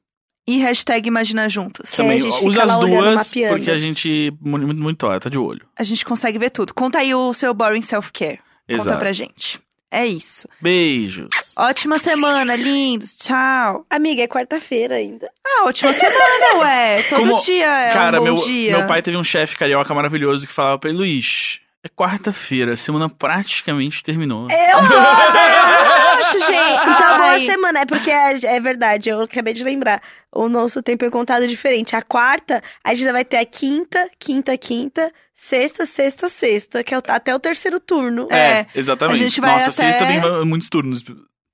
E hashtag Imagina Juntas. Que Também gente usa as duas, mapeando. porque a gente muito, muito, tá de olho. A gente consegue ver tudo. Conta aí o seu boring self-care. Conta Exato. pra gente. É isso. Beijos. Ótima semana, lindos. Tchau. Amiga, é quarta-feira ainda. Ah, ótima semana, ué. Todo Como- dia é Cara, um bom meu, dia. meu pai teve um chefe carioca maravilhoso que falava pra ele, Luiz, é quarta-feira, a semana praticamente terminou. Eu gente. Então, boa semana. É porque é, é verdade, eu acabei de lembrar. O nosso tempo é contado diferente. A quarta, a gente vai ter a quinta, quinta, quinta, sexta, sexta, sexta, que é o- até o terceiro turno. É, exatamente. a gente vai Nossa, até- sexta tem muitos turnos.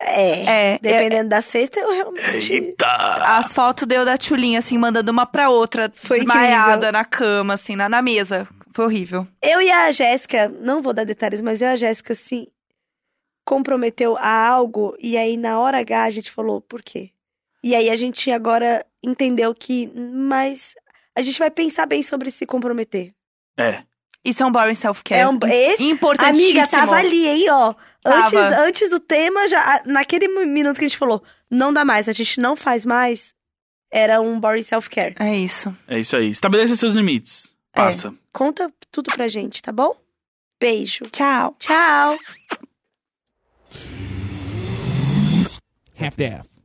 É. É, é, Dependendo da sexta, eu realmente. Eita! as fotos deu da Tchulinha, assim, mandando uma pra outra, Foi desmaiada incrível. na cama, assim, na, na mesa. Foi horrível. Eu e a Jéssica, não vou dar detalhes, mas eu e a Jéssica se comprometeu a algo e aí na hora H a gente falou por quê. E aí a gente agora entendeu que, mas a gente vai pensar bem sobre se comprometer. É. Isso é um boring self-care. É um, esse, Importantíssimo. amiga, tava ali, hein, ó. Antes, Tava. antes do tema, já, naquele minuto que a gente falou, não dá mais, a gente não faz mais, era um boring self-care. É isso. É isso aí. Estabeleça seus limites. É. Passa. Conta tudo pra gente, tá bom? Beijo. Tchau. Tchau. Half daff.